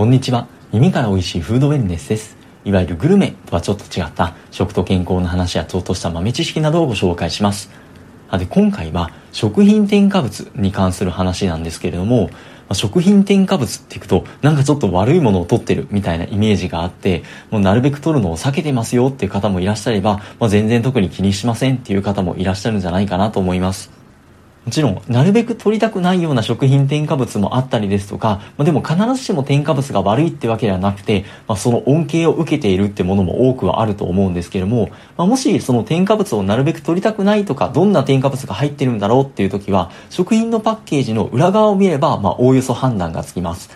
こんにちは。耳から美味しいフードウェルネスです。いわゆるグルメとはちょっと違った食と健康の話やちょっとした豆知識などをご紹介します。で、今回は食品添加物に関する話なんですけれども、食品添加物っていくとなんかちょっと悪いものを取ってるみたいなイメージがあってもうなるべく取るのを避けてますよっていう方もいらっしゃれば、まあ、全然特に気にしませんっていう方もいらっしゃるんじゃないかなと思いますもちろん、なるべく取りたくないような食品添加物もあったりですとか、まあ、でも必ずしも添加物が悪いってわけではなくて、まあ、その恩恵を受けているってものも多くはあると思うんですけれども、まあ、もしその添加物をなるべく取りたくないとか、どんな添加物が入ってるんだろうっていう時は、食品のパッケージの裏側を見れば、まあ、おおよそ判断がつきます。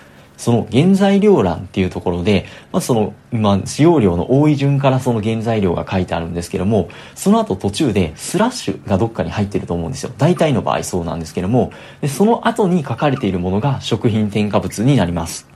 その原材料欄っていうところで、まあ、その、まあ、使用量の多い順からその原材料が書いてあるんですけども、その後途中でスラッシュがどっかに入ってると思うんですよ。大体の場合そうなんですけども、でその後に書かれているものが食品添加物になります。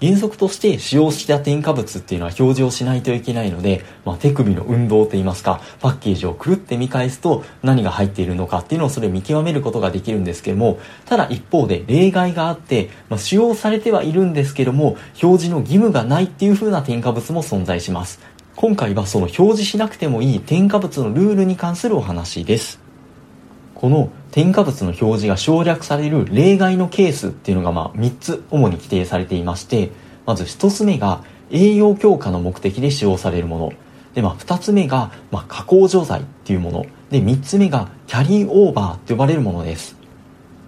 原則として使用した添加物っていうのは表示をしないといけないので、まあ、手首の運動といいますか、パッケージをくるって見返すと何が入っているのかっていうのをそれ見極めることができるんですけども、ただ一方で例外があって、まあ、使用されてはいるんですけども、表示の義務がないっていう風な添加物も存在します。今回はその表示しなくてもいい添加物のルールに関するお話です。この添加物の表示が省略される例外のケースっていうのがまあ3つ主に規定されていましてまず1つ目が栄養強化の目的で使用されるもの。で、まあ、2つ目が、まあ、加工除剤っていうもの。で3つ目がキャリーオーバーと呼ばれるものです。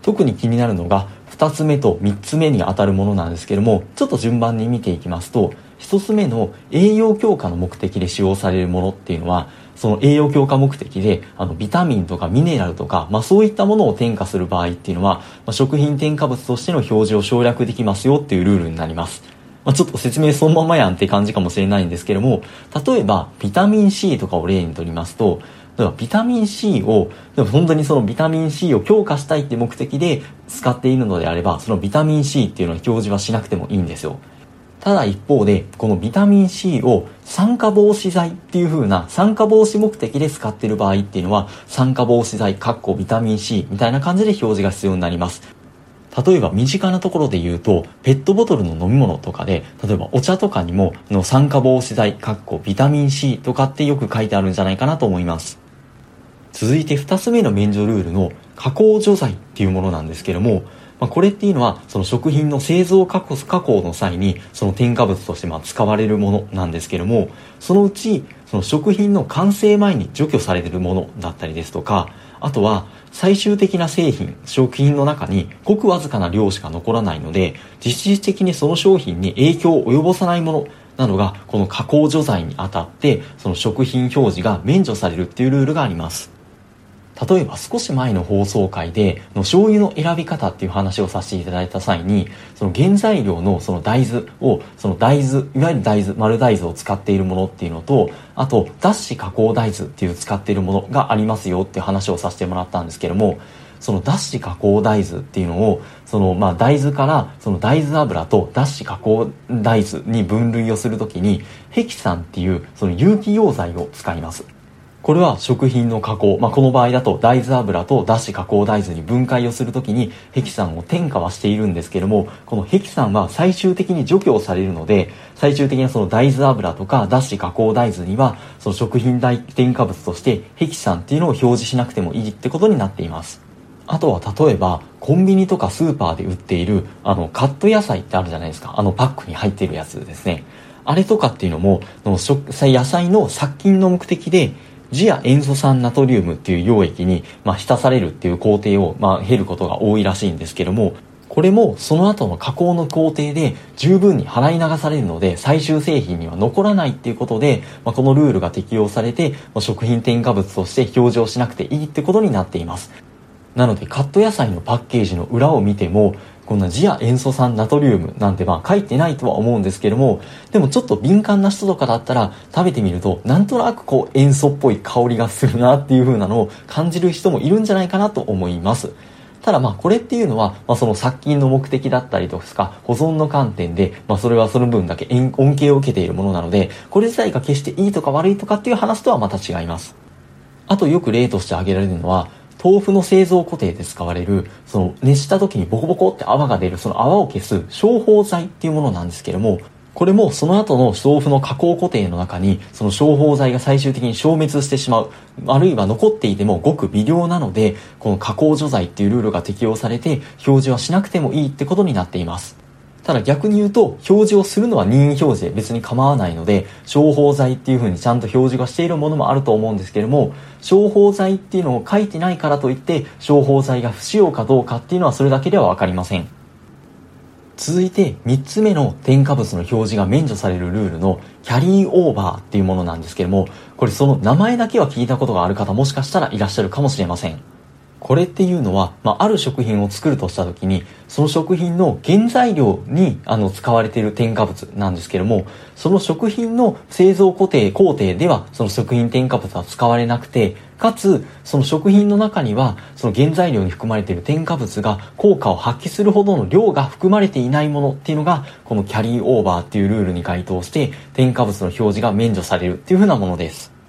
特に気になるのが2つ目と3つ目にあたるものなんですけどもちょっと順番に見ていきますと1つ目の栄養強化の目的で使用されるものっていうのはその栄養強化目的で、あの、ビタミンとかミネラルとか、まあそういったものを添加する場合っていうのは、まあ、食品添加物としての表示を省略できますよっていうルールになります。まあ、ちょっと説明そのままやんって感じかもしれないんですけども、例えば、ビタミン C とかを例にとりますと、例えばビタミン C を、でも本当にそのビタミン C を強化したいって目的で使っているのであれば、そのビタミン C っていうのは表示はしなくてもいいんですよ。ただ一方で、このビタミン C を酸化防止剤っていう風な酸化防止目的で使ってる場合っていうのは、酸化防止剤、カッコビタミン C みたいな感じで表示が必要になります。例えば身近なところで言うと、ペットボトルの飲み物とかで、例えばお茶とかにも、の酸化防止剤、カッコビタミン C とかってよく書いてあるんじゃないかなと思います。続いて二つ目の免除ルールの加工除剤っていうものなんですけども、まあ、これっていうのはその食品の製造加工加工の際にその添加物としてま使われるものなんですけどもそのうちその食品の完成前に除去されてるものだったりですとかあとは最終的な製品食品の中にごくわずかな量しか残らないので実質的にその商品に影響を及ぼさないものなどがこの加工除剤にあたってその食品表示が免除されるっていうルールがあります。例えば少し前の放送回での醤油の選び方っていう話をさせていただいた際にその原材料のその大豆をその大豆いわゆる大豆丸大豆を使っているものっていうのとあと脱脂加工大豆っていう使っているものがありますよっていう話をさせてもらったんですけどもその脱脂加工大豆っていうのをそのまあ大豆からその大豆油と脱脂加工大豆に分類をするときにヘキサンっていうその有機溶剤を使います。これは食品の加工、まあ、この場合だと大豆油と脱脂加工大豆に分解をするときにヘキサンを添加はしているんですけどもこのヘキサンは最終的に除去をされるので最終的なその大豆油とか脱脂加工大豆にはその食品添加物としてヘキサンっていうのを表示しなくてもいいってことになっています。あとは例えばコンビニとかスーパーで売っているあのカット野菜ってあるじゃないですか。あのパックに入っているやつですね。あれとかっていうのも野菜の殺菌の目的でジア塩素酸ナトリウムっていう溶液に、まあ、浸されるっていう工程を、まあ、経ることが多いらしいんですけども、これもその後の加工の工程で十分に払い流されるので最終製品には残らないっていうことで、まあ、このルールが適用されて、まあ、食品添加物として表示をしなくていいってことになっています。なのでカット野菜のパッケージの裏を見てもこんなジア塩素酸ナトリウムなんてまあ書いてないとは思うんですけども、でもちょっと敏感な人とかだったら食べてみると、なんとなくこう塩素っぽい香りがするなっていう風なのを感じる人もいるんじゃないかなと思います。ただまあこれっていうのは、まあ、その殺菌の目的だったりとか保存の観点で、まあ、それはその分だけ恩恵を受けているものなのでこれ自体が決していいとか悪いとかっていう話とはまた違いますあとよく例として挙げられるのは豆腐の製造過程で使われる、その熱した時にボコボコって泡が出る、その泡を消す消泡剤っていうものなんですけども、これもその後の豆腐の加工過程の中にその消泡剤が最終的に消滅してしまう。あるいは残っていてもごく微量なのでこの加工除剤っていうルールが適用されて表示はしなくてもいいってことになっています。ただ逆に言うと表示をするのは任意表示で別に構わないので消泡剤っていう風にちゃんと表示がしているものもあると思うんですけれども消泡剤っていうのを書いてないからといって消泡剤が不使用かどうかっていうのはそれだけでは分かりません。続いて3つ目の添加物の表示が免除されるルールのキャリーオーバーっていうものなんですけれどもこれその名前だけは聞いたことがある方もしかしたらいらっしゃるかもしれません。これっていうのは、まあ、ある食品を作るとした時にその食品の原材料にあの使われている添加物なんですけどもその食品の製造工程工程ではその食品添加物は使われなくてかつその食品の中にはその原材料に含まれている添加物が効果を発揮するほどの量が含まれていないものっていうのがこのキャリーオーバーっていうルールに該当して添加物の表示が免除されるっていうふうなものです。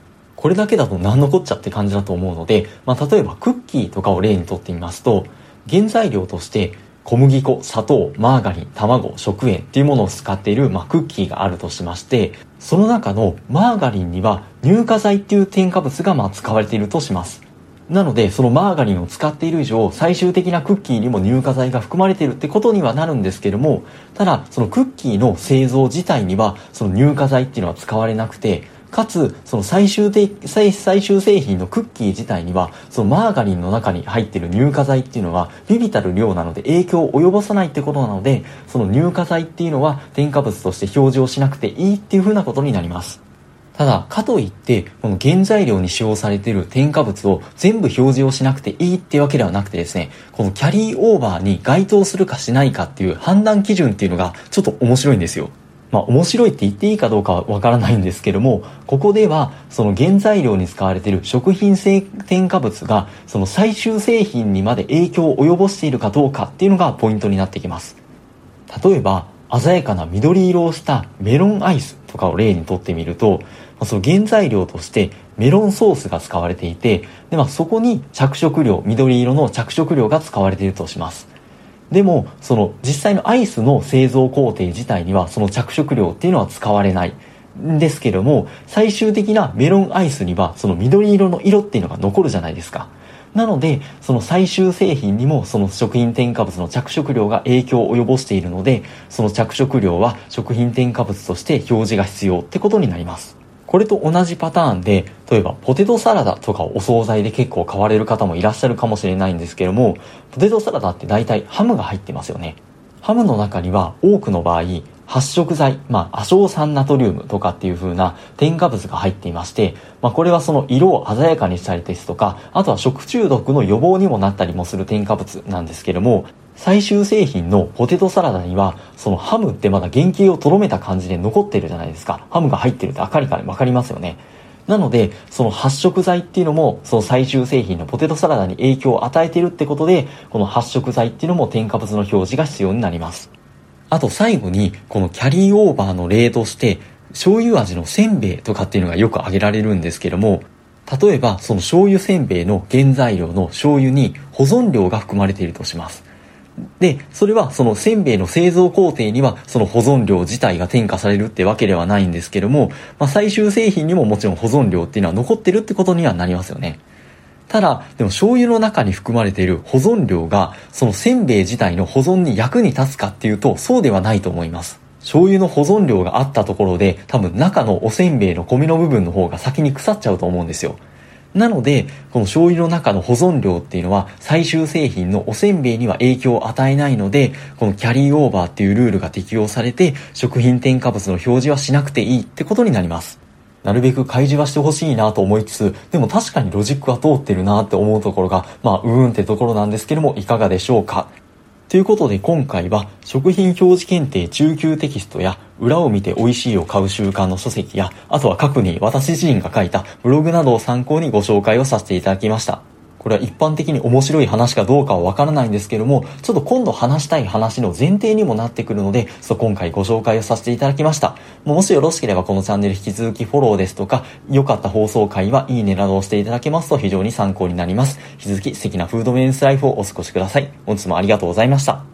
これだけだと何のこっちゃって感じだと思うので、まあ、例えばクッキーとかを例にとってみますと、原材料として小麦粉、砂糖、マーガリン、卵、食塩っていうものを使っている、まあ、クッキーがあるとしまして、その中のマーガリンには乳化剤っていう添加物がまあ使われているとします。なので、そのマーガリンを使っている以上、最終的なクッキーにも乳化剤が含まれているってことにはなるんですけども、ただ、そのクッキーの製造自体には、その乳化剤っていうのは使われなくて、かつ、その最終的、最終製品のクッキー自体には、そのマーガリンの中に入っている乳化剤っていうのは、ビビたる量なので影響を及ぼさないってことなので、その乳化剤っていうのは添加物として表示をしなくていいっていうふうなことになります。ただ、かといって、この原材料に使用されている添加物を全部表示をしなくていいっていうわけではなくてですね、このキャリーオーバーに該当するかしないかっていう判断基準っていうのがちょっと面白いんですよ。まあ、面白いって言っていいかどうかはわからないんですけども、ここでは、その原材料に使われている食品性添加物が、その最終製品にまで影響を及ぼしているかどうかっていうのがポイントになってきます。例えば、鮮やかな緑色をしたメロンアイスとかを例にとってみると、その原材料としてメロンソースが使われていて、でまあ、そこに着色料、緑色の着色料が使われているとします。でも、その実際のアイスの製造工程自体にはその着色料っていうのは使われない。んですけども、最終的なメロンアイスにはその緑色の色っていうのが残るじゃないですか。なので、その最終製品にもその食品添加物の着色料が影響を及ぼしているので、その着色料は食品添加物として表示が必要ってことになります。これと同じパターンで、例えばポテトサラダとかお惣菜で結構買われる方もいらっしゃるかもしれないんですけども、ポテトサラダって大体ハムが入ってますよね。ハムの中には多くの場合、発色剤、まあ、亜硝酸ナトリウムとかっていう風な添加物が入っていまして、まあ、これはその色を鮮やかにしたりですとか、あとは食中毒の予防にもなったりもする添加物なんですけども、最終製品のポテトサラダには、そのハムってまだ原型をとどめた感じで残ってるじゃないですか。ハムが入ってるって明らかにわかりますよね。なので、その発色剤っていうのも、その最終製品のポテトサラダに影響を与えているってことで、この発色剤っていうのも添加物の表示が必要になります。あと最後に、このキャリーオーバーの例として、醤油味のせんべいとかっていうのがよく挙げられるんですけども、例えばその醤油せんべいの原材料の醤油に保存料が含まれているとします。で、それはそのせんべいの製造工程にはその保存料自体が添加されるってわけではないんですけども、まあ、最終製品にももちろん保存料っていうのは残ってるってことにはなりますよね。ただ、でも醤油の中に含まれている保存料が、そのせんべい自体の保存に役に立つかっていうと、そうではないと思います。醤油の保存量があったところで、多分中のおせんべいのゴミの部分の方が先に腐っちゃうと思うんですよ。なので、この醤油の中の保存量っていうのは最終製品のおせんべいには影響を与えないので、このキャリーオーバーっていうルールが適用されて、食品添加物の表示はしなくていいってことになります。なるべく開示はしてほしいなと思いつつ、でも確かにロジックは通ってるなって思うところが、まあ、うーんってところなんですけども、いかがでしょうか。ということで今回は食品表示検定中級テキストや裏を見て美味しいを買う習慣の書籍やあとは過去に私自身が書いたブログなどを参考にご紹介をさせていただきました。これは一般的に面白い話かどうかはわからないんですけども、ちょっと今度話したい話の前提にもなってくるので、そう今回ご紹介をさせていただきました。もしよろしければこのチャンネル引き続きフォローですとか、良かった放送回はいいねなどをしていただけますと非常に参考になります。引き続き素敵なフードメンスライフをお過ごしください。本日もありがとうございました。